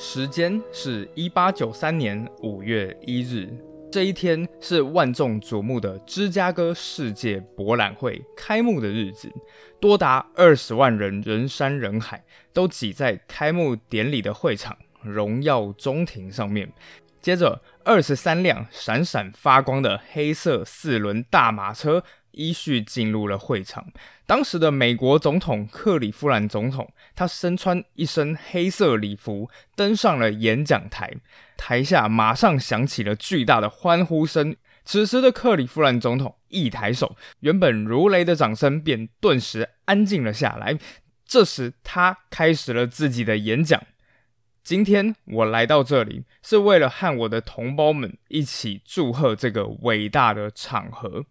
时间是一八九三年五月一日，这一天是万众瞩目的芝加哥世界博览会开幕的日子，多达二十万人人山人海，都挤在开幕典礼的会场荣耀中庭上面。接着，二十三辆闪闪发光的黑色四轮大马车。依序进入了会场。当时的美国总统克里夫兰总统，他身穿一身黑色礼服，登上了演讲台。台下马上响起了巨大的欢呼声。此时的克里夫兰总统一抬手，原本如雷的掌声便顿时安静了下来。这时，他开始了自己的演讲。今天我来到这里，是为了和我的同胞们一起祝贺这个伟大的场合。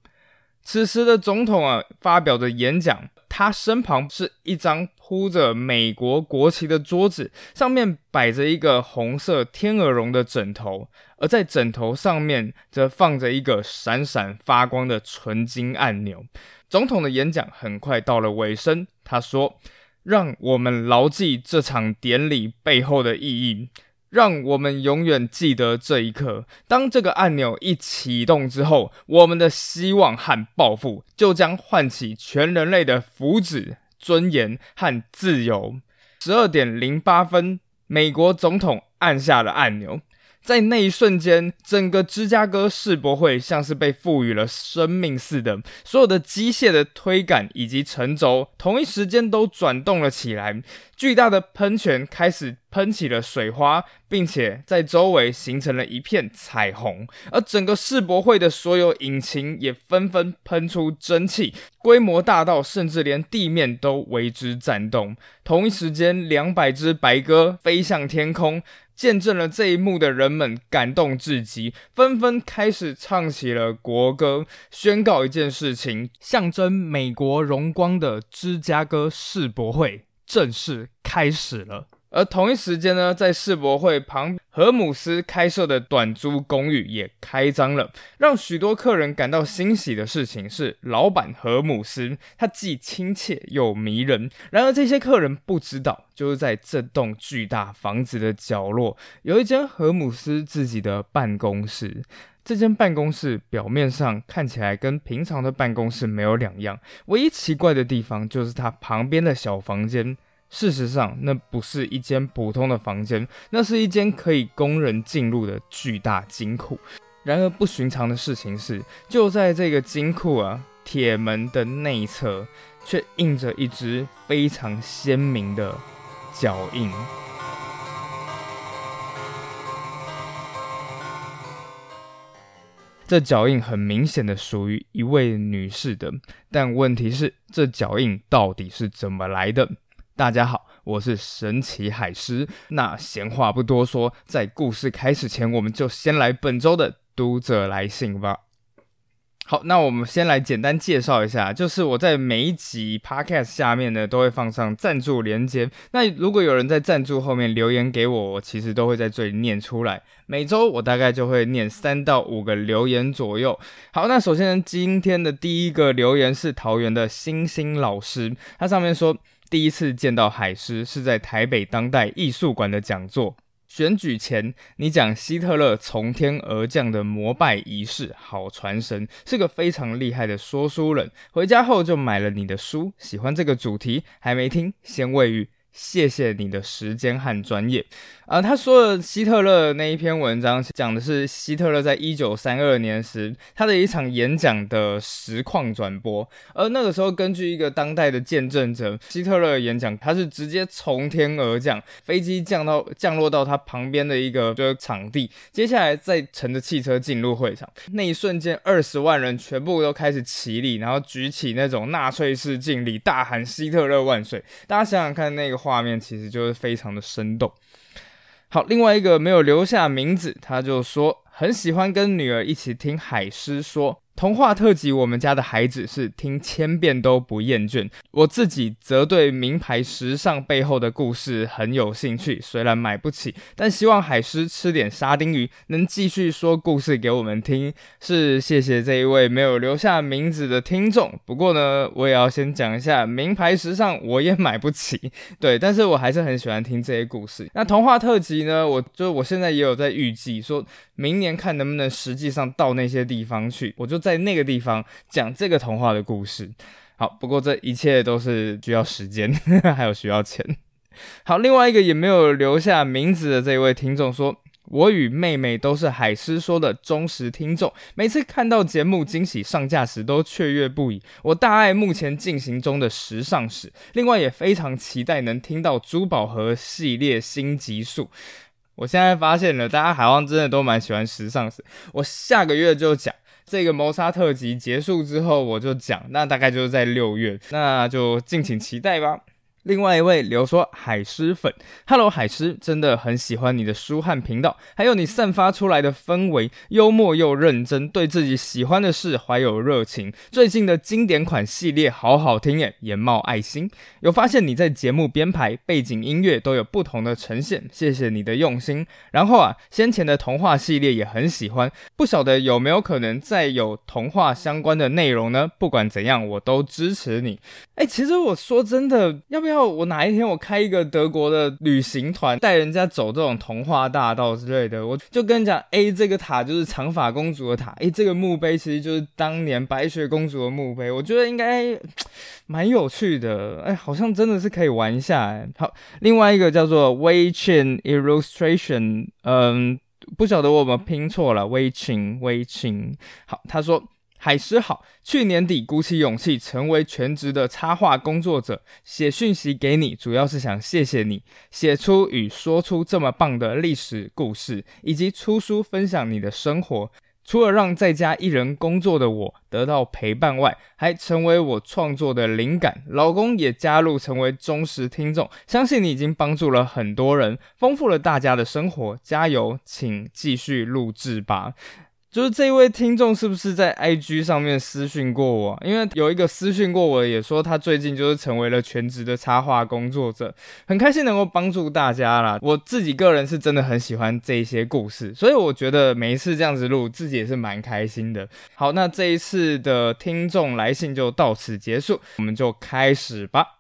此时的总统啊，发表着演讲，他身旁是一张铺着美国国旗的桌子，上面摆着一个红色天鹅绒的枕头，而在枕头上面则放着一个闪闪发光的纯金按钮。总统的演讲很快到了尾声，他说：“让我们牢记这场典礼背后的意义。”让我们永远记得这一刻。当这个按钮一启动之后，我们的希望和抱负就将唤起全人类的福祉、尊严和自由。十二点零八分，美国总统按下了按钮。在那一瞬间，整个芝加哥世博会像是被赋予了生命似的，所有的机械的推杆以及沉轴同一时间都转动了起来，巨大的喷泉开始喷起了水花，并且在周围形成了一片彩虹，而整个世博会的所有引擎也纷纷喷出蒸汽，规模大到甚至连地面都为之颤动。同一时间，两百只白鸽飞向天空。见证了这一幕的人们感动至极，纷纷开始唱起了国歌，宣告一件事情：象征美国荣光的芝加哥世博会正式开始了。而同一时间呢，在世博会旁，荷姆斯开设的短租公寓也开张了。让许多客人感到欣喜的事情是，老板荷姆斯他既亲切又迷人。然而，这些客人不知道，就是在这栋巨大房子的角落，有一间荷姆斯自己的办公室。这间办公室表面上看起来跟平常的办公室没有两样，唯一奇怪的地方就是它旁边的小房间。事实上，那不是一间普通的房间，那是一间可以供人进入的巨大金库。然而，不寻常的事情是，就在这个金库啊，铁门的内侧却印着一只非常鲜明的脚印。这脚印很明显的属于一位女士的，但问题是，这脚印到底是怎么来的？大家好，我是神奇海狮。那闲话不多说，在故事开始前，我们就先来本周的读者来信吧。好，那我们先来简单介绍一下，就是我在每一集 podcast 下面呢，都会放上赞助连接。那如果有人在赞助后面留言给我，我其实都会在这里念出来。每周我大概就会念三到五个留言左右。好，那首先今天的第一个留言是桃园的星星老师，他上面说。第一次见到海狮是在台北当代艺术馆的讲座。选举前，你讲希特勒从天而降的膜拜仪式，好传神，是个非常厉害的说书人。回家后就买了你的书，喜欢这个主题，还没听，先喂鱼。谢谢你的时间和专业啊！他说的希特勒那一篇文章讲的是希特勒在一九三二年时他的一场演讲的实况转播，而那个时候根据一个当代的见证者，希特勒演讲他是直接从天而降，飞机降到降落到他旁边的一个就是场地，接下来再乘着汽车进入会场，那一瞬间二十万人全部都开始起立，然后举起那种纳粹式敬礼，大喊希特勒万岁！大家想想看那个。画面其实就是非常的生动。好，另外一个没有留下名字，他就说很喜欢跟女儿一起听海狮说。童话特辑，我们家的孩子是听千遍都不厌倦。我自己则对名牌时尚背后的故事很有兴趣，虽然买不起，但希望海狮吃点沙丁鱼，能继续说故事给我们听。是谢谢这一位没有留下名字的听众。不过呢，我也要先讲一下，名牌时尚我也买不起，对，但是我还是很喜欢听这些故事。那童话特辑呢，我就我现在也有在预计，说明年看能不能实际上到那些地方去，我就。在那个地方讲这个童话的故事，好，不过这一切都是需要时间，还有需要钱。好，另外一个也没有留下名字的这位听众说：“我与妹妹都是海狮说的忠实听众，每次看到节目惊喜上架时都雀跃不已。我大爱目前进行中的时尚史，另外也非常期待能听到珠宝盒系列新集数。我现在发现了，大家好像真的都蛮喜欢时尚史，我下个月就讲。”这个谋杀特辑结束之后，我就讲，那大概就是在六月，那就敬请期待吧。另外一位留说海狮粉，Hello 海狮，真的很喜欢你的书汉频道，还有你散发出来的氛围，幽默又认真，对自己喜欢的事怀有热情。最近的经典款系列好好听耶，也冒爱心。有发现你在节目编排、背景音乐都有不同的呈现，谢谢你的用心。然后啊，先前的童话系列也很喜欢，不晓得有没有可能再有童话相关的内容呢？不管怎样，我都支持你。哎，其实我说真的，要不要？我哪一天我开一个德国的旅行团，带人家走这种童话大道之类的，我就跟你讲，A 这个塔就是长发公主的塔，诶，这个墓碑其实就是当年白雪公主的墓碑，我觉得应该蛮有趣的，哎，好像真的是可以玩一下。哎，好，另外一个叫做 Wei Chen Illustration，嗯，不晓得我们拼错了，Wei Chen，Wei Chen，好，他说。海狮好，去年底鼓起勇气成为全职的插画工作者，写讯息给你，主要是想谢谢你写出与说出这么棒的历史故事，以及出书分享你的生活。除了让在家一人工作的我得到陪伴外，还成为我创作的灵感。老公也加入成为忠实听众，相信你已经帮助了很多人，丰富了大家的生活。加油，请继续录制吧。就是这位听众是不是在 IG 上面私讯过我？因为有一个私讯过我，也说他最近就是成为了全职的插画工作者，很开心能够帮助大家啦。我自己个人是真的很喜欢这些故事，所以我觉得每一次这样子录，自己也是蛮开心的。好，那这一次的听众来信就到此结束，我们就开始吧。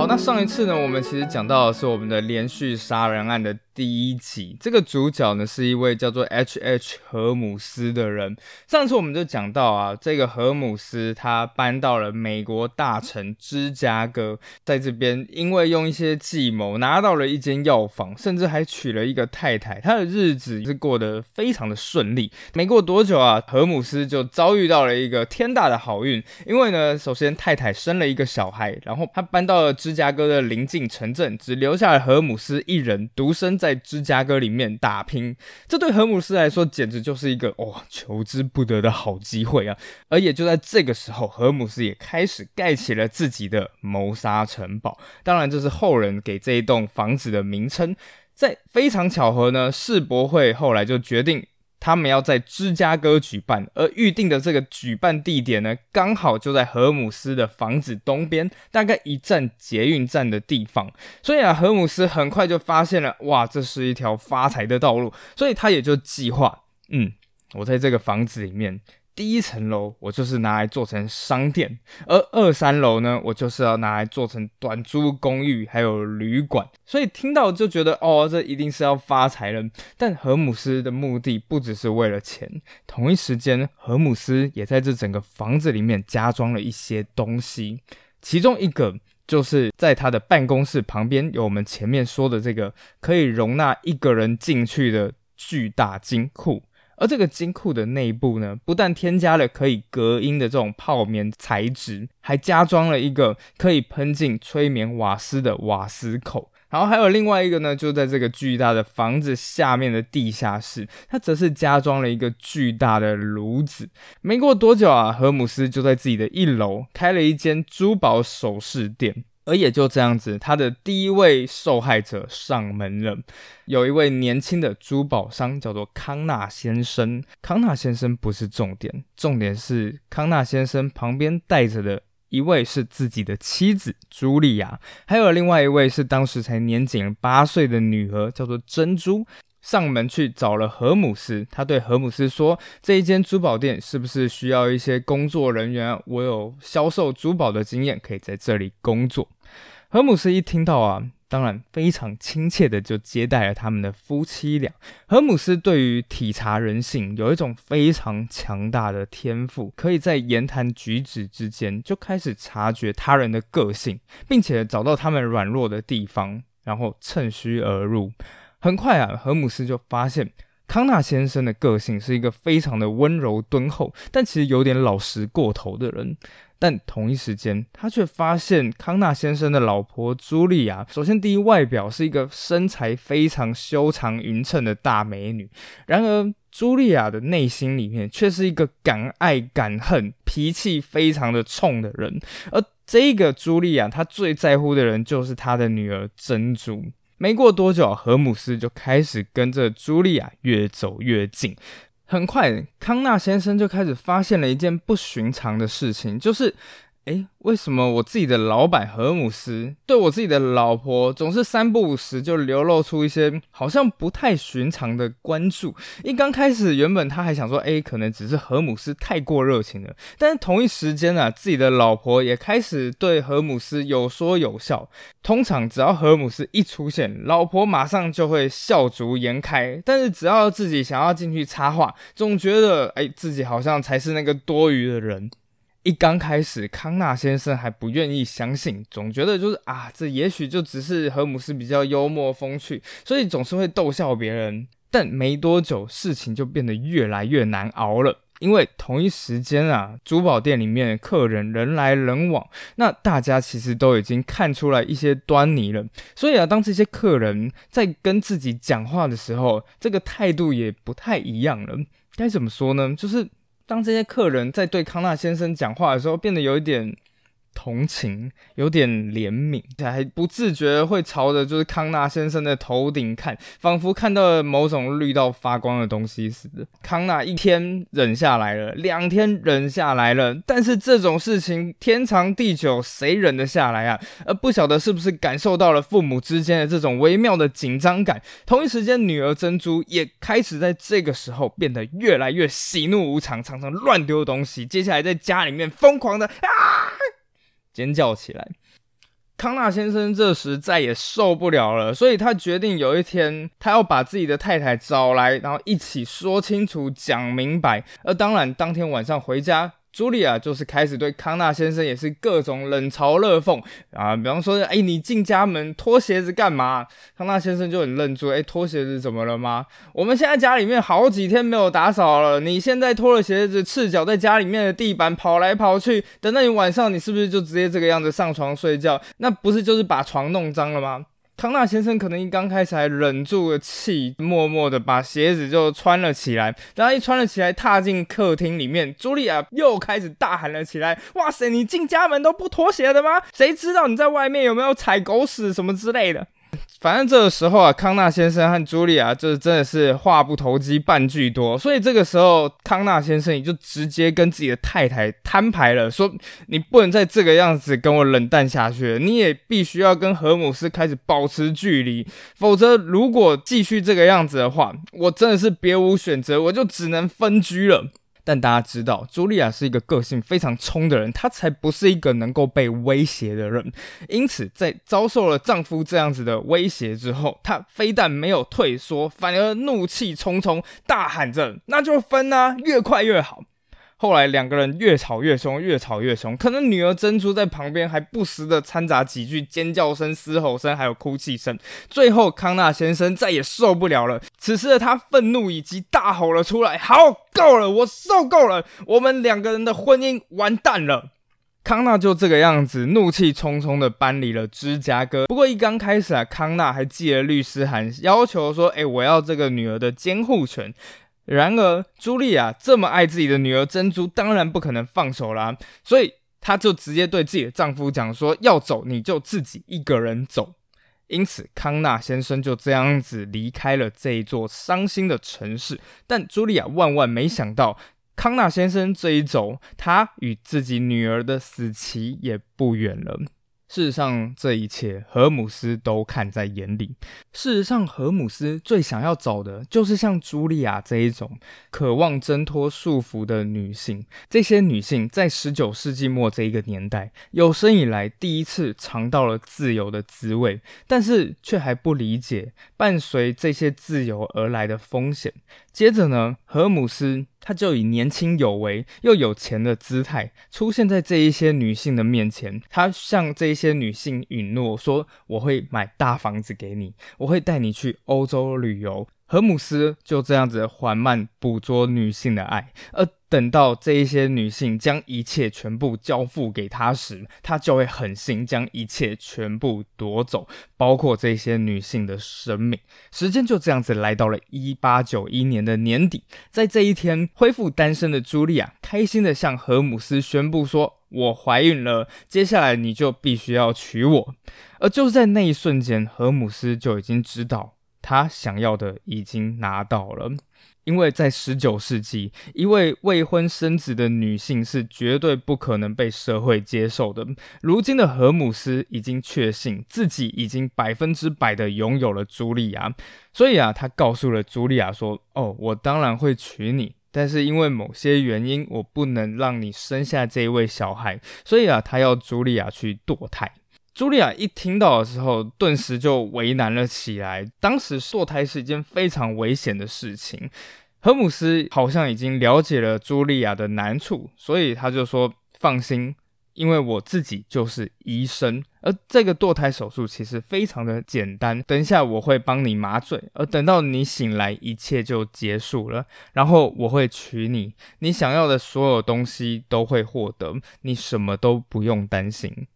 好，那上一次呢，我们其实讲到的是我们的连续杀人案的。第一集，这个主角呢是一位叫做 H H 荷姆斯的人。上次我们就讲到啊，这个荷姆斯他搬到了美国大城芝加哥，在这边因为用一些计谋拿到了一间药房，甚至还娶了一个太太，他的日子是过得非常的顺利。没过多久啊，荷姆斯就遭遇到了一个天大的好运，因为呢，首先太太生了一个小孩，然后他搬到了芝加哥的邻近城镇，只留下了荷姆斯一人独身在。在芝加哥里面打拼，这对荷姆斯来说简直就是一个哇求之不得的好机会啊！而也就在这个时候，荷姆斯也开始盖起了自己的谋杀城堡。当然，这是后人给这一栋房子的名称。在非常巧合呢，世博会后来就决定。他们要在芝加哥举办，而预定的这个举办地点呢，刚好就在荷姆斯的房子东边，大概一站捷运站的地方。所以啊，荷姆斯很快就发现了，哇，这是一条发财的道路，所以他也就计划，嗯，我在这个房子里面。第一层楼我就是拿来做成商店，而二三楼呢，我就是要拿来做成短租公寓还有旅馆。所以听到就觉得哦，这一定是要发财了。但荷姆斯的目的不只是为了钱，同一时间，荷姆斯也在这整个房子里面加装了一些东西，其中一个就是在他的办公室旁边有我们前面说的这个可以容纳一个人进去的巨大金库。而这个金库的内部呢，不但添加了可以隔音的这种泡棉材质，还加装了一个可以喷进催眠瓦斯的瓦斯口。然后还有另外一个呢，就在这个巨大的房子下面的地下室，它则是加装了一个巨大的炉子。没过多久啊，荷姆斯就在自己的一楼开了一间珠宝首饰店。而也就这样子，他的第一位受害者上门了。有一位年轻的珠宝商，叫做康纳先生。康纳先生不是重点，重点是康纳先生旁边带着的一位是自己的妻子茱莉亚，还有另外一位是当时才年仅八岁的女儿，叫做珍珠。上门去找了荷姆斯，他对荷姆斯说：“这一间珠宝店是不是需要一些工作人员？我有销售珠宝的经验，可以在这里工作。”荷姆斯一听到啊，当然非常亲切的就接待了他们的夫妻俩。荷姆斯对于体察人性有一种非常强大的天赋，可以在言谈举止之间就开始察觉他人的个性，并且找到他们软弱的地方，然后趁虚而入。很快啊，荷姆斯就发现康纳先生的个性是一个非常的温柔敦厚，但其实有点老实过头的人。但同一时间，他却发现康纳先生的老婆茱莉亚，首先第一外表是一个身材非常修长匀称的大美女，然而茱莉亚的内心里面却是一个敢爱敢恨、脾气非常的冲的人。而这个茱莉亚，她最在乎的人就是她的女儿珍珠。没过多久，何姆斯就开始跟着茱莉亚越走越近。很快，康纳先生就开始发现了一件不寻常的事情，就是。诶，为什么我自己的老板荷姆斯对我自己的老婆总是三不五时就流露出一些好像不太寻常的关注？一刚开始，原本他还想说，诶，可能只是荷姆斯太过热情了。但是同一时间啊，自己的老婆也开始对荷姆斯有说有笑。通常只要荷姆斯一出现，老婆马上就会笑逐颜开。但是只要自己想要进去插话，总觉得诶，自己好像才是那个多余的人。一刚开始，康纳先生还不愿意相信，总觉得就是啊，这也许就只是荷姆斯比较幽默风趣，所以总是会逗笑别人。但没多久，事情就变得越来越难熬了，因为同一时间啊，珠宝店里面客人人来人往，那大家其实都已经看出来一些端倪了。所以啊，当这些客人在跟自己讲话的时候，这个态度也不太一样了。该怎么说呢？就是。当这些客人在对康纳先生讲话的时候，变得有一点。同情，有点怜悯，还不自觉会朝着就是康纳先生的头顶看，仿佛看到了某种绿到发光的东西似的。康纳一天忍下来了，两天忍下来了，但是这种事情天长地久，谁忍得下来啊？而不晓得是不是感受到了父母之间的这种微妙的紧张感。同一时间，女儿珍珠也开始在这个时候变得越来越喜怒无常，常常乱丢东西。接下来在家里面疯狂的啊！尖叫起来，康纳先生这时再也受不了了，所以他决定有一天，他要把自己的太太找来，然后一起说清楚、讲明白。而当然，当天晚上回家。茱莉亚就是开始对康纳先生也是各种冷嘲热讽啊，比方说，哎，你进家门脱鞋子干嘛？康纳先生就很愣住，哎，脱鞋子怎么了吗？我们现在家里面好几天没有打扫了，你现在脱了鞋子，赤脚在家里面的地板跑来跑去，等到你晚上，你是不是就直接这个样子上床睡觉？那不是就是把床弄脏了吗？康纳先生可能一刚开始还忍住了气，默默的把鞋子就穿了起来。然后一穿了起来，踏进客厅里面，茱莉亚又开始大喊了起来：“哇塞，你进家门都不脱鞋的吗？谁知道你在外面有没有踩狗屎什么之类的？”反正这个时候啊，康纳先生和茱莉亚就真的是话不投机半句多，所以这个时候康纳先生也就直接跟自己的太太摊牌了，说你不能再这个样子跟我冷淡下去了，你也必须要跟荷姆斯开始保持距离，否则如果继续这个样子的话，我真的是别无选择，我就只能分居了。但大家知道，茱莉亚是一个个性非常冲的人，她才不是一个能够被威胁的人。因此，在遭受了丈夫这样子的威胁之后，她非但没有退缩，反而怒气冲冲，大喊着：“那就分啊，越快越好。”后来两个人越吵越凶，越吵越凶。可能女儿珍珠在旁边还不时的掺杂几句尖叫声、嘶吼声，还有哭泣声。最后，康纳先生再也受不了了。此时的他愤怒以及大吼了出来：“好，够了，我受够了，我们两个人的婚姻完蛋了。”康纳就这个样子，怒气冲冲的搬离了芝加哥。不过一刚开始啊，康纳还寄了律师函，要求说：“哎，我要这个女儿的监护权。”然而，茱莉亚这么爱自己的女儿珍珠，当然不可能放手啦。所以，她就直接对自己的丈夫讲说：“要走你就自己一个人走。”因此，康纳先生就这样子离开了这一座伤心的城市。但茱莉亚万万没想到，康纳先生这一走，他与自己女儿的死期也不远了。事实上，这一切荷姆斯都看在眼里。事实上，荷姆斯最想要找的就是像茱莉亚这一种渴望挣脱束缚的女性。这些女性在十九世纪末这一个年代，有生以来第一次尝到了自由的滋味，但是却还不理解伴随这些自由而来的风险。接着呢，荷姆斯他就以年轻有为又有钱的姿态出现在这一些女性的面前。他向这一些女性允诺说：“我会买大房子给你，我会带你去欧洲旅游。”荷姆斯就这样子缓慢捕捉女性的爱，而等到这一些女性将一切全部交付给他时，他就会狠心将一切全部夺走，包括这些女性的生命。时间就这样子来到了一八九一年的年底，在这一天，恢复单身的茱莉亚开心的向荷姆斯宣布说：“我怀孕了，接下来你就必须要娶我。”而就是在那一瞬间，荷姆斯就已经知道。他想要的已经拿到了，因为在十九世纪，一位未婚生子的女性是绝对不可能被社会接受的。如今的荷姆斯已经确信自己已经百分之百的拥有了茱莉亚，所以啊，他告诉了茱莉亚说：“哦，我当然会娶你，但是因为某些原因，我不能让你生下这一位小孩，所以啊，他要茱莉亚去堕胎。”茱莉亚一听到的时候，顿时就为难了起来。当时堕胎是一件非常危险的事情，荷姆斯好像已经了解了茱莉亚的难处，所以他就说：“放心，因为我自己就是医生，而这个堕胎手术其实非常的简单。等一下我会帮你麻醉，而等到你醒来，一切就结束了。然后我会娶你，你想要的所有东西都会获得，你什么都不用担心。”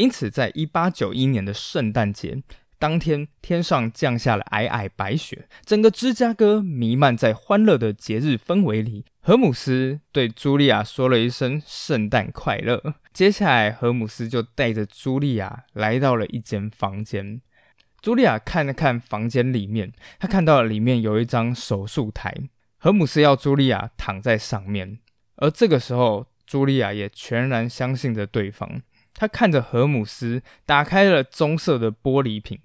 因此，在一八九一年的圣诞节当天，天上降下了皑皑白雪，整个芝加哥弥漫在欢乐的节日氛围里。荷姆斯对茱莉亚说了一声“圣诞快乐”，接下来，荷姆斯就带着茱莉亚来到了一间房间。茱莉亚看了看房间里面，她看到了里面有一张手术台，荷姆斯要茱莉亚躺在上面，而这个时候，茱莉亚也全然相信着对方。他看着荷姆斯打开了棕色的玻璃瓶，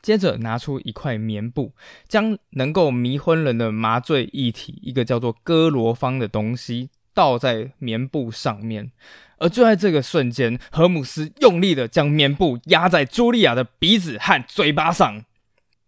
接着拿出一块棉布，将能够迷昏人的麻醉液体，一个叫做哥罗芳的东西倒在棉布上面。而就在这个瞬间，荷姆斯用力的将棉布压在茱莉亚的鼻子和嘴巴上。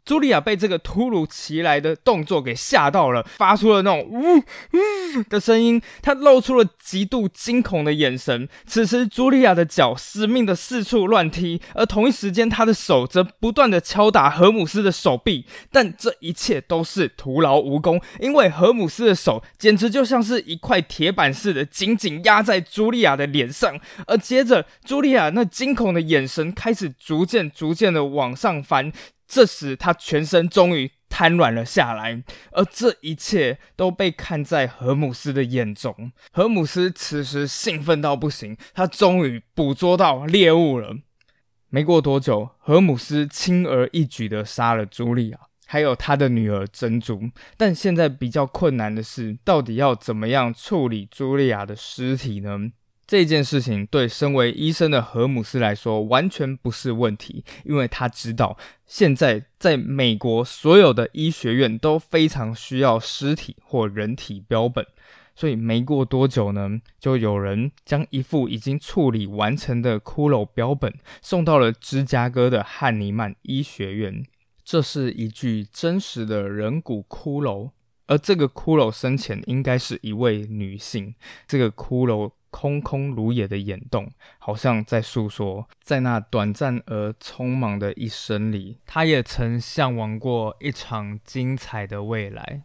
茱莉亚被这个突如其来的动作给吓到了，发出了那种呜呜的声音，她露出了极度惊恐的眼神。此时，茱莉亚的脚死命的四处乱踢，而同一时间，她的手则不断的敲打荷姆斯的手臂。但这一切都是徒劳无功，因为荷姆斯的手简直就像是一块铁板似的，紧紧压在茱莉亚的脸上。而接着，茱莉亚那惊恐的眼神开始逐渐、逐渐的往上翻。这时，他全身终于瘫软了下来，而这一切都被看在荷姆斯的眼中。荷姆斯此时兴奋到不行，他终于捕捉到猎物了。没过多久，荷姆斯轻而易举地杀了茱莉亚，还有他的女儿珍珠。但现在比较困难的是，到底要怎么样处理茱莉亚的尸体呢？这件事情对身为医生的荷姆斯来说完全不是问题，因为他知道现在在美国所有的医学院都非常需要尸体或人体标本，所以没过多久呢，就有人将一副已经处理完成的骷髅标本送到了芝加哥的汉尼曼医学院。这是一具真实的人骨骷髅，而这个骷髅生前应该是一位女性。这个骷髅。空空如也的眼洞，好像在诉说，在那短暂而匆忙的一生里，他也曾向往过一场精彩的未来。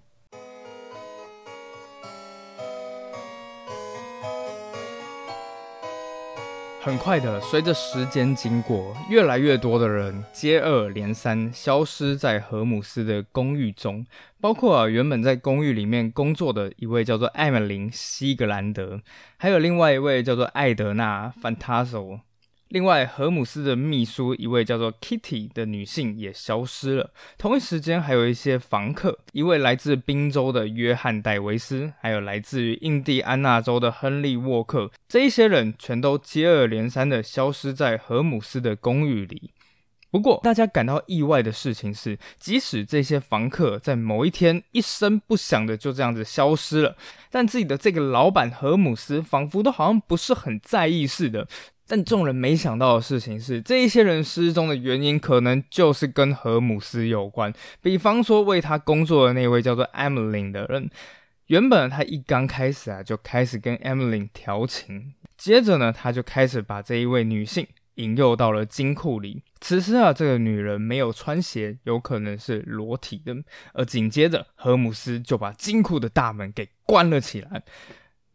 很快的，随着时间经过，越来越多的人接二连三消失在荷姆斯的公寓中，包括啊原本在公寓里面工作的一位叫做艾玛琳·西格兰德，还有另外一位叫做艾德娜·范塔索。另外，荷姆斯的秘书一位叫做 Kitty 的女性也消失了。同一时间，还有一些房客，一位来自宾州的约翰戴维斯，还有来自于印第安纳州的亨利沃克，这一些人全都接二连三的消失在荷姆斯的公寓里。不过，大家感到意外的事情是，即使这些房客在某一天一声不响的就这样子消失了，但自己的这个老板荷姆斯仿佛都好像不是很在意似的。但众人没想到的事情是，这一些人失踪的原因可能就是跟荷姆斯有关。比方说，为他工作的那位叫做 Emily 的人，原本他一刚开始啊就开始跟 Emily 调情，接着呢，他就开始把这一位女性引诱到了金库里。此时啊，这个女人没有穿鞋，有可能是裸体的。而紧接着，荷姆斯就把金库的大门给关了起来。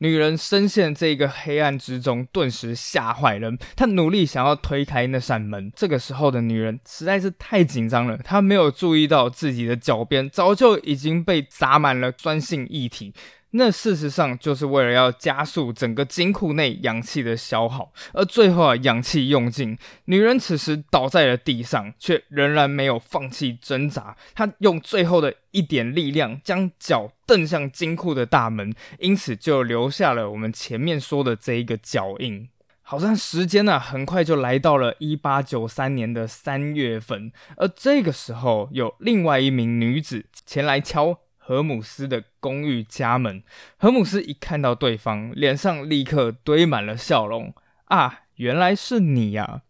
女人深陷这个黑暗之中，顿时吓坏了。她努力想要推开那扇门，这个时候的女人实在是太紧张了，她没有注意到自己的脚边早就已经被砸满了酸性液体。那事实上就是为了要加速整个金库内氧气的消耗，而最后啊，氧气用尽，女人此时倒在了地上，却仍然没有放弃挣扎。她用最后的一点力量，将脚蹬向金库的大门，因此就留下了我们前面说的这一个脚印。好像时间呢，很快就来到了一八九三年的三月份，而这个时候，有另外一名女子前来敲。荷姆斯的公寓家门，荷姆斯一看到对方，脸上立刻堆满了笑容。啊，原来是你呀！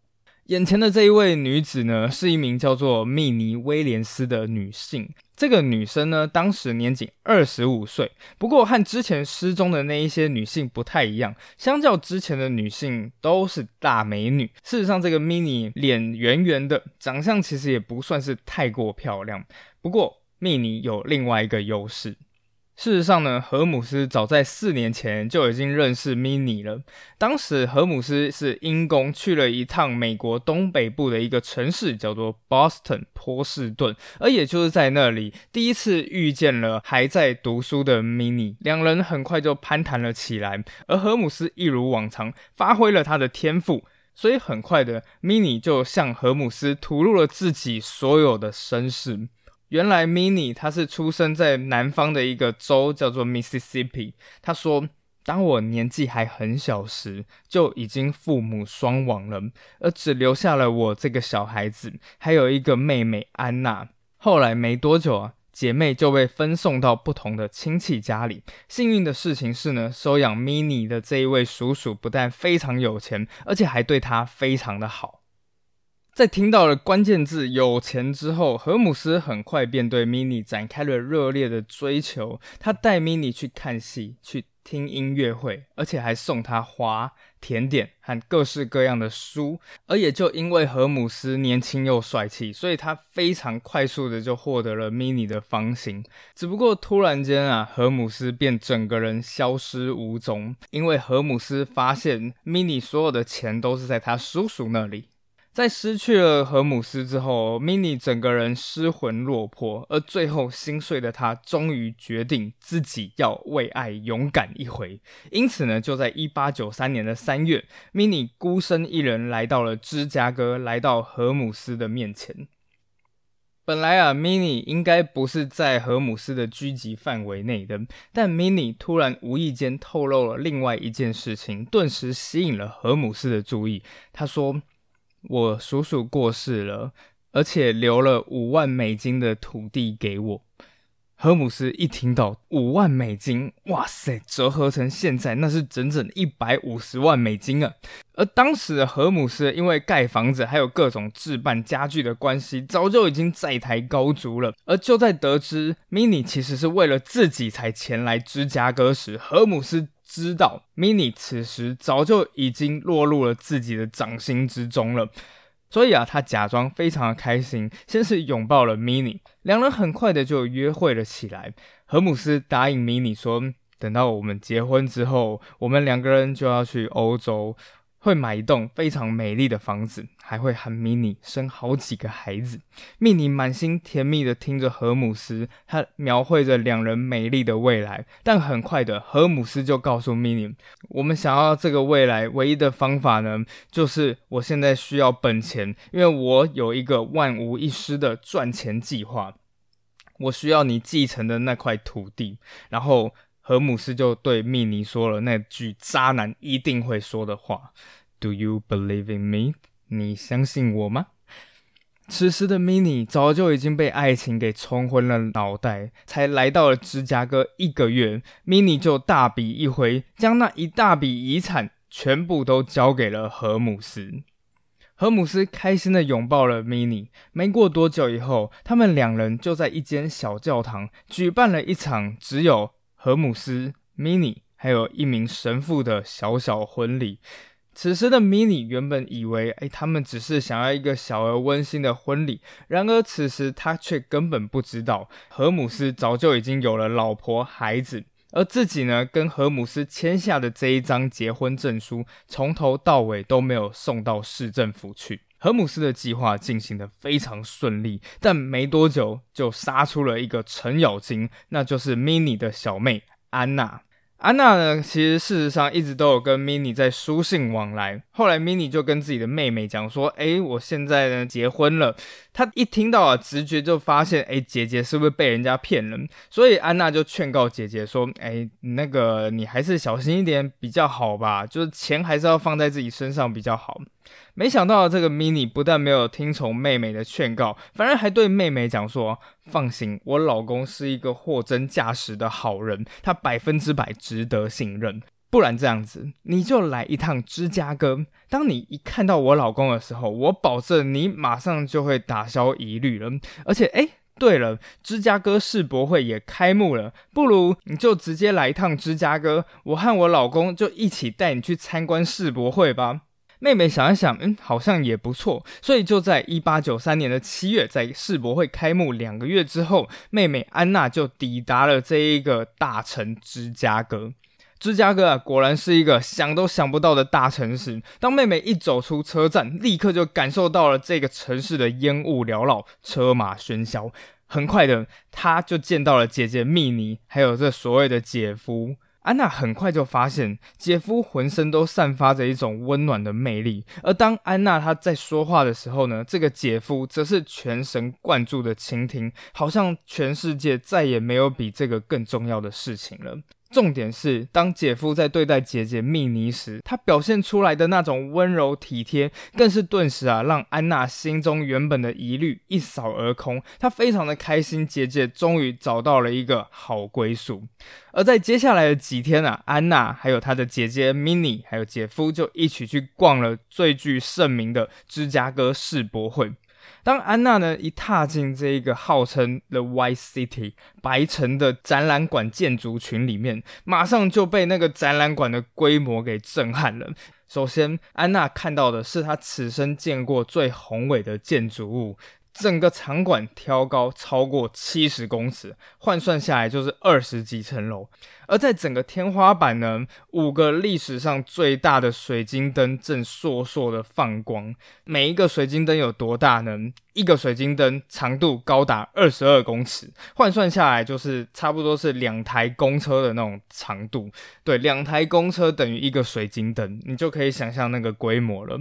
眼前的这一位女子呢，是一名叫做密尼威廉斯的女性。这个女生呢，当时年仅二十五岁，不过和之前失踪的那一些女性不太一样。相较之前的女性，都是大美女。事实上，这个 mini 脸圆圆的，长相其实也不算是太过漂亮。不过，密尼有另外一个优势。事实上呢，荷姆斯早在四年前就已经认识 Mini 了。当时荷姆斯是因公去了一趟美国东北部的一个城市，叫做 Boston 波士顿，而也就是在那里第一次遇见了还在读书的 Mini。两人很快就攀谈了起来，而荷姆斯一如往常发挥了他的天赋，所以很快的 Mini 就向荷姆斯吐露了自己所有的身世。原来 Mini 他是出生在南方的一个州，叫做 Mississippi。他说，当我年纪还很小时，就已经父母双亡了，而只留下了我这个小孩子，还有一个妹妹安娜。后来没多久啊，姐妹就被分送到不同的亲戚家里。幸运的事情是呢，收养 Mini 的这一位叔叔不但非常有钱，而且还对他非常的好。在听到了关键字“有钱”之后，荷姆斯很快便对 Mini 展开了热烈的追求。他带 Mini 去看戏、去听音乐会，而且还送他花、甜点和各式各样的书。而也就因为荷姆斯年轻又帅气，所以他非常快速的就获得了 Mini 的芳心。只不过突然间啊，荷姆斯便整个人消失无踪，因为荷姆斯发现 Mini 所有的钱都是在他叔叔那里。在失去了荷姆斯之后，Mini 整个人失魂落魄，而最后心碎的他终于决定自己要为爱勇敢一回。因此呢，就在一八九三年的三月，Mini 孤身一人来到了芝加哥，来到荷姆斯的面前。本来啊，Mini 应该不是在荷姆斯的狙击范围内的，但 Mini 突然无意间透露了另外一件事情，顿时吸引了荷姆斯的注意。他说。我叔叔过世了，而且留了五万美金的土地给我。荷姆斯一听到五万美金，哇塞，折合成现在那是整整一百五十万美金啊！而当时的荷姆斯因为盖房子还有各种置办家具的关系，早就已经在台高筑了。而就在得知 Mini 其实是为了自己才前来芝加哥时，荷姆斯。知道 Mini 此时早就已经落入了自己的掌心之中了，所以啊，他假装非常的开心，先是拥抱了 Mini，两人很快的就约会了起来。荷姆斯答应 Mini 说，等到我们结婚之后，我们两个人就要去欧洲。会买一栋非常美丽的房子，还会喊米妮生好几个孩子。米妮满心甜蜜的听着荷姆斯，他描绘着两人美丽的未来。但很快的，荷姆斯就告诉米妮，我们想要这个未来唯一的方法呢，就是我现在需要本钱，因为我有一个万无一失的赚钱计划。我需要你继承的那块土地，然后荷姆斯就对密尼说了那句渣男一定会说的话：“Do you believe in me？你相信我吗？”此时的米妮早就已经被爱情给冲昏了脑袋，才来到了芝加哥一个月，米妮就大笔一挥，将那一大笔遗产全部都交给了荷姆斯。荷姆斯开心的拥抱了 Mini。没过多久以后，他们两人就在一间小教堂举办了一场只有荷姆斯、Mini 还有一名神父的小小婚礼。此时的 Mini 原本以为，哎，他们只是想要一个小而温馨的婚礼。然而此时他却根本不知道，荷姆斯早就已经有了老婆孩子。而自己呢，跟荷姆斯签下的这一张结婚证书，从头到尾都没有送到市政府去。荷姆斯的计划进行的非常顺利，但没多久就杀出了一个程咬金，那就是 Mini 的小妹安娜。安娜呢，其实事实上一直都有跟 Mini 在书信往来。后来 Mini 就跟自己的妹妹讲说：“哎，我现在呢结婚了。”她一听到啊，直觉就发现：“哎，姐姐是不是被人家骗了？”所以安娜就劝告姐姐说：“哎，那个你还是小心一点比较好吧，就是钱还是要放在自己身上比较好。”没想到这个 Mini 不但没有听从妹妹的劝告，反而还对妹妹讲说：“放心，我老公是一个货真价实的好人，他百分之百值得信任。不然这样子，你就来一趟芝加哥。当你一看到我老公的时候，我保证你马上就会打消疑虑了。而且，哎，对了，芝加哥世博会也开幕了，不如你就直接来一趟芝加哥，我和我老公就一起带你去参观世博会吧。”妹妹想一想，嗯，好像也不错，所以就在一八九三年的七月，在世博会开幕两个月之后，妹妹安娜就抵达了这一个大城芝加哥。芝加哥啊，果然是一个想都想不到的大城市。当妹妹一走出车站，立刻就感受到了这个城市的烟雾缭绕、车马喧嚣。很快的，她就见到了姐姐蜜妮，还有这所谓的姐夫。安娜很快就发现，姐夫浑身都散发着一种温暖的魅力。而当安娜她在说话的时候呢，这个姐夫则是全神贯注的倾听，好像全世界再也没有比这个更重要的事情了。重点是，当姐夫在对待姐姐蜜妮时，他表现出来的那种温柔体贴，更是顿时啊，让安娜心中原本的疑虑一扫而空。她非常的开心，姐姐终于找到了一个好归宿。而在接下来的几天啊，安娜还有她的姐姐 Mini，还有姐夫就一起去逛了最具盛名的芝加哥世博会。当安娜呢一踏进这一个号称 The White City 白城的展览馆建筑群里面，马上就被那个展览馆的规模给震撼了。首先，安娜看到的是她此生见过最宏伟的建筑物。整个场馆挑高超过七十公尺，换算下来就是二十几层楼。而在整个天花板呢，五个历史上最大的水晶灯正烁烁的放光。每一个水晶灯有多大呢？一个水晶灯长度高达二十二公尺，换算下来就是差不多是两台公车的那种长度。对，两台公车等于一个水晶灯，你就可以想象那个规模了。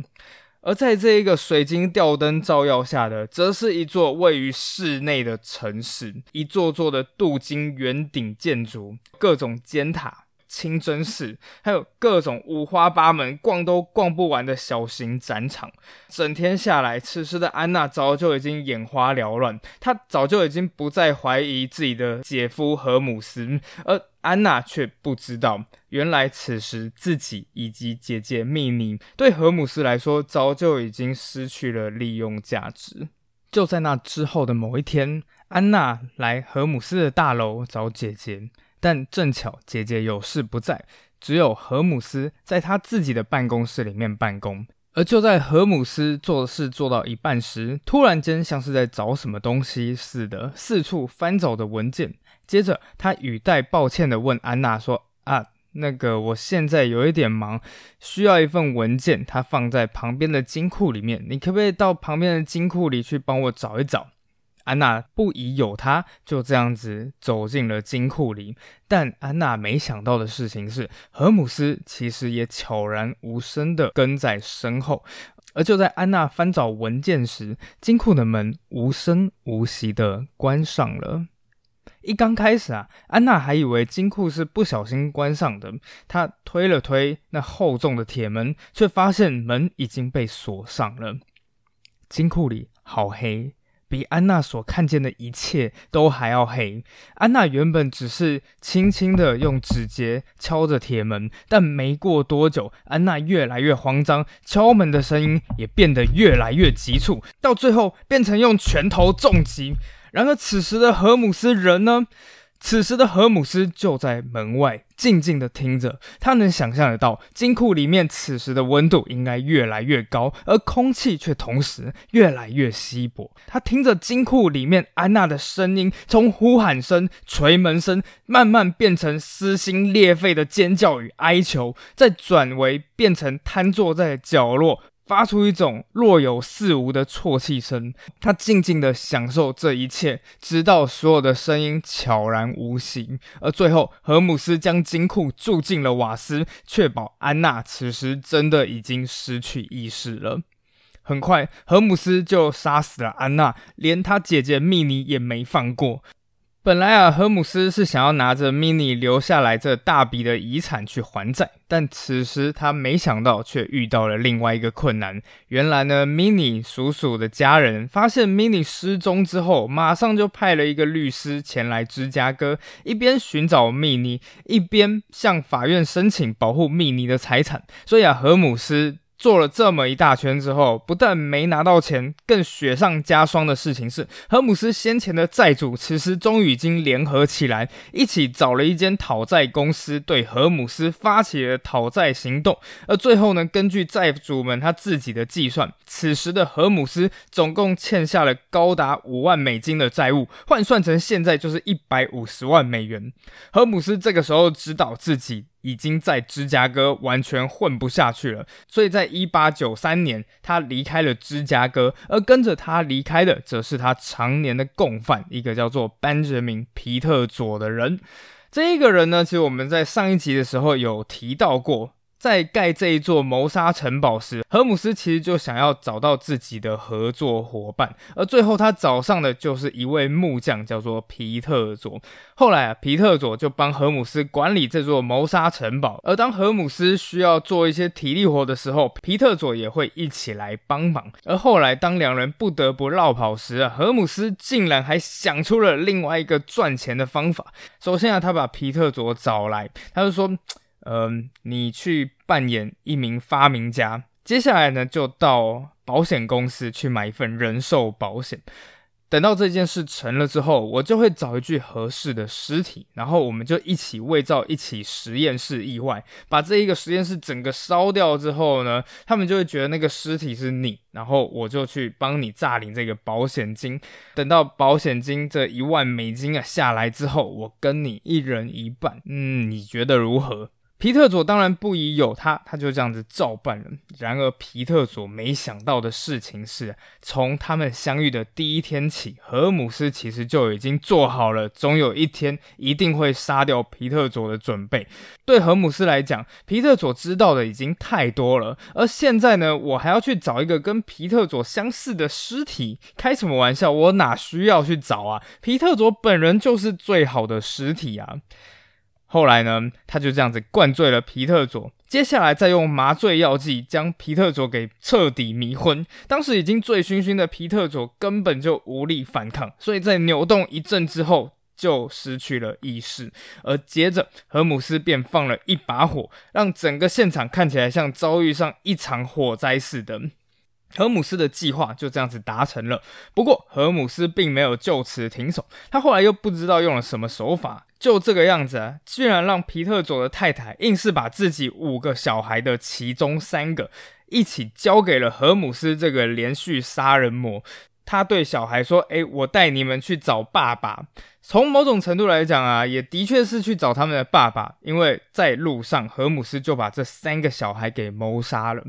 而在这一个水晶吊灯照耀下的，则是一座位于室内的城市，一座座的镀金圆顶建筑，各种尖塔。清真寺，还有各种五花八门、逛都逛不完的小型展场。整天下来，此时的安娜早就已经眼花缭乱，她早就已经不再怀疑自己的姐夫和姆斯，而安娜却不知道，原来此时自己以及姐姐蜜妮对荷姆斯来说，早就已经失去了利用价值。就在那之后的某一天，安娜来荷姆斯的大楼找姐姐。但正巧姐姐有事不在，只有荷姆斯在他自己的办公室里面办公。而就在荷姆斯做事做到一半时，突然间像是在找什么东西似的，四处翻找着文件。接着他语带抱歉的问安娜说：“啊，那个我现在有一点忙，需要一份文件，它放在旁边的金库里面，你可不可以到旁边的金库里去帮我找一找？”安娜不疑有他，就这样子走进了金库里。但安娜没想到的事情是，荷姆斯其实也悄然无声地跟在身后。而就在安娜翻找文件时，金库的门无声无息地关上了。一刚开始啊，安娜还以为金库是不小心关上的。她推了推那厚重的铁门，却发现门已经被锁上了。金库里好黑。比安娜所看见的一切都还要黑。安娜原本只是轻轻的用指节敲着铁门，但没过多久，安娜越来越慌张，敲门的声音也变得越来越急促，到最后变成用拳头重击。然而此时的荷姆斯人呢？此时的荷姆斯就在门外静静的听着，他能想象得到金库里面此时的温度应该越来越高，而空气却同时越来越稀薄。他听着金库里面安娜的声音，从呼喊声、捶门声，慢慢变成撕心裂肺的尖叫与哀求，再转为变成瘫坐在角落。发出一种若有似无的啜泣声，他静静的享受这一切，直到所有的声音悄然无形。而最后，荷姆斯将金库住进了瓦斯，确保安娜此时真的已经失去意识了。很快，荷姆斯就杀死了安娜，连他姐姐蜜妮也没放过。本来啊，荷姆斯是想要拿着 Mini 留下来这大笔的遗产去还债，但此时他没想到，却遇到了另外一个困难。原来呢，Mini 叔叔的家人发现 Mini 失踪之后，马上就派了一个律师前来芝加哥，一边寻找 Mini，一边向法院申请保护 Mini 的财产。所以啊，荷姆斯。做了这么一大圈之后，不但没拿到钱，更雪上加霜的事情是，荷姆斯先前的债主此时终于已经联合起来，一起找了一间讨债公司，对荷姆斯发起了讨债行动。而最后呢，根据债主们他自己的计算，此时的荷姆斯总共欠下了高达五万美金的债务，换算成现在就是一百五十万美元。荷姆斯这个时候指导自己。已经在芝加哥完全混不下去了，所以在一八九三年，他离开了芝加哥，而跟着他离开的，则是他常年的共犯，一个叫做班杰明·皮特佐的人。这一个人呢，其实我们在上一集的时候有提到过。在盖这一座谋杀城堡时，荷姆斯其实就想要找到自己的合作伙伴，而最后他找上的就是一位木匠，叫做皮特佐。后来啊，皮特佐就帮荷姆斯管理这座谋杀城堡，而当荷姆斯需要做一些体力活的时候，皮特佐也会一起来帮忙。而后来当两人不得不绕跑时啊，荷姆斯竟然还想出了另外一个赚钱的方法。首先啊，他把皮特佐找来，他就说。嗯，你去扮演一名发明家，接下来呢，就到保险公司去买一份人寿保险。等到这件事成了之后，我就会找一具合适的尸体，然后我们就一起伪造一起实验室意外，把这一个实验室整个烧掉之后呢，他们就会觉得那个尸体是你，然后我就去帮你诈领这个保险金。等到保险金这一万美金啊下来之后，我跟你一人一半，嗯，你觉得如何？皮特佐当然不疑有他，他就这样子照办了。然而，皮特佐没想到的事情是，从他们相遇的第一天起，荷姆斯其实就已经做好了总有一天一定会杀掉皮特佐的准备。对荷姆斯来讲，皮特佐知道的已经太多了，而现在呢，我还要去找一个跟皮特佐相似的尸体，开什么玩笑？我哪需要去找啊？皮特佐本人就是最好的尸体啊！后来呢，他就这样子灌醉了皮特佐，接下来再用麻醉药剂将皮特佐给彻底迷昏。当时已经醉醺醺的皮特佐根本就无力反抗，所以在扭动一阵之后就失去了意识。而接着，荷姆斯便放了一把火，让整个现场看起来像遭遇上一场火灾似的。荷姆斯的计划就这样子达成了。不过，荷姆斯并没有就此停手，他后来又不知道用了什么手法，就这个样子啊，居然让皮特佐的太太硬是把自己五个小孩的其中三个一起交给了荷姆斯这个连续杀人魔。他对小孩说：“哎，我带你们去找爸爸。”从某种程度来讲啊，也的确是去找他们的爸爸，因为在路上，荷姆斯就把这三个小孩给谋杀了。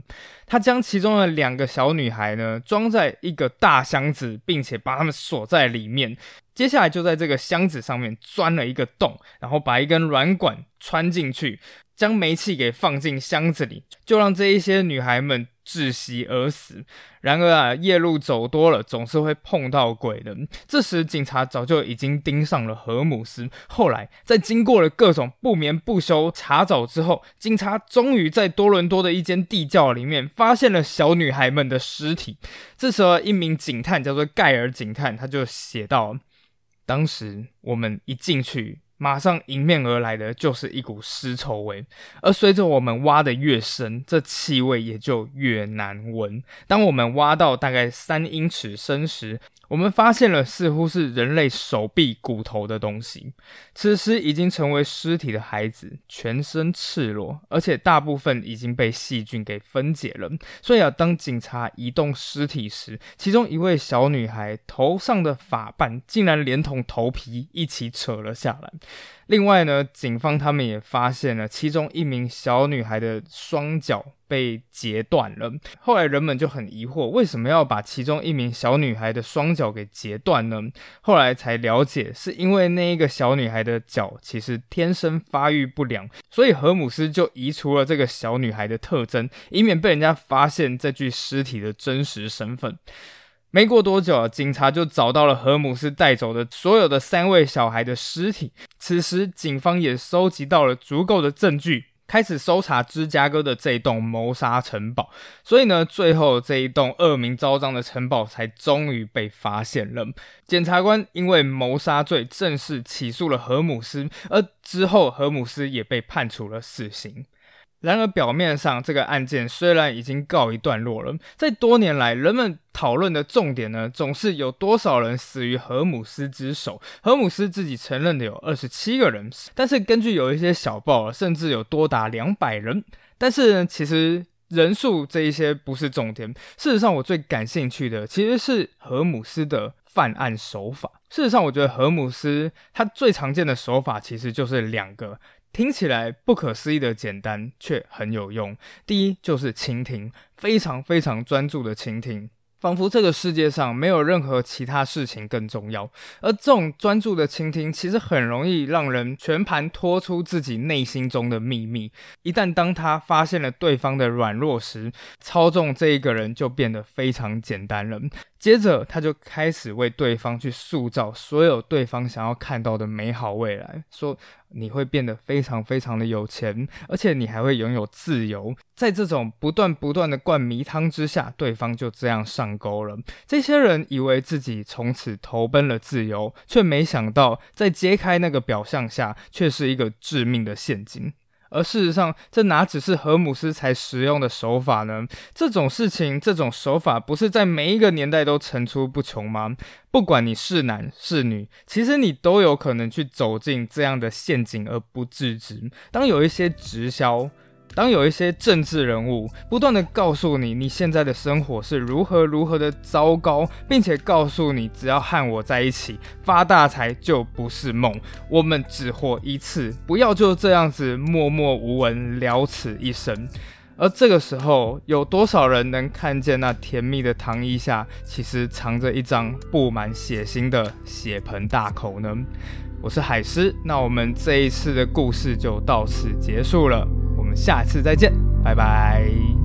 他将其中的两个小女孩呢装在一个大箱子，并且把他们锁在里面。接下来就在这个箱子上面钻了一个洞，然后把一根软管穿进去，将煤气给放进箱子里，就让这一些女孩们。窒息而死。然而啊，夜路走多了，总是会碰到鬼的。这时，警察早就已经盯上了荷姆斯。后来，在经过了各种不眠不休查找之后，警察终于在多伦多的一间地窖里面发现了小女孩们的尸体。这时候，一名警探叫做盖尔警探，他就写道：“当时我们一进去。”马上迎面而来的就是一股尸臭味，而随着我们挖的越深，这气味也就越难闻。当我们挖到大概三英尺深时，我们发现了似乎是人类手臂骨头的东西。此时已经成为尸体的孩子，全身赤裸，而且大部分已经被细菌给分解了。所以啊，当警察移动尸体时，其中一位小女孩头上的发瓣竟然连同头皮一起扯了下来。另外呢，警方他们也发现了其中一名小女孩的双脚被截断了。后来人们就很疑惑，为什么要把其中一名小女孩的双脚给截断呢？后来才了解，是因为那一个小女孩的脚其实天生发育不良，所以荷姆斯就移除了这个小女孩的特征，以免被人家发现这具尸体的真实身份。没过多久，警察就找到了荷姆斯带走的所有的三位小孩的尸体。此时，警方也收集到了足够的证据，开始搜查芝加哥的这栋谋杀城堡。所以呢，最后这一栋恶名昭彰的城堡才终于被发现了。检察官因为谋杀罪正式起诉了荷姆斯，而之后荷姆斯也被判处了死刑。然而，表面上这个案件虽然已经告一段落了，在多年来，人们讨论的重点呢，总是有多少人死于荷姆斯之手。荷姆斯自己承认的有二十七个人，但是根据有一些小报，甚至有多达两百人。但是呢，其实人数这一些不是重点。事实上，我最感兴趣的其实是荷姆斯的犯案手法。事实上，我觉得荷姆斯他最常见的手法其实就是两个。听起来不可思议的简单，却很有用。第一就是倾听，非常非常专注的倾听，仿佛这个世界上没有任何其他事情更重要。而这种专注的倾听，其实很容易让人全盘托出自己内心中的秘密。一旦当他发现了对方的软弱时，操纵这一个人就变得非常简单了。接着，他就开始为对方去塑造所有对方想要看到的美好未来，说你会变得非常非常的有钱，而且你还会拥有自由。在这种不断不断的灌迷汤之下，对方就这样上钩了。这些人以为自己从此投奔了自由，却没想到在揭开那个表象下，却是一个致命的陷阱。而事实上，这哪只是荷姆斯才使用的手法呢？这种事情，这种手法，不是在每一个年代都层出不穷吗？不管你是男是女，其实你都有可能去走进这样的陷阱而不自知。当有一些直销。当有一些政治人物不断的告诉你，你现在的生活是如何如何的糟糕，并且告诉你，只要和我在一起发大财就不是梦，我们只活一次，不要就这样子默默无闻了此一生。而这个时候，有多少人能看见那甜蜜的糖衣下，其实藏着一张布满血腥的血盆大口呢？我是海狮，那我们这一次的故事就到此结束了。下次再见，拜拜。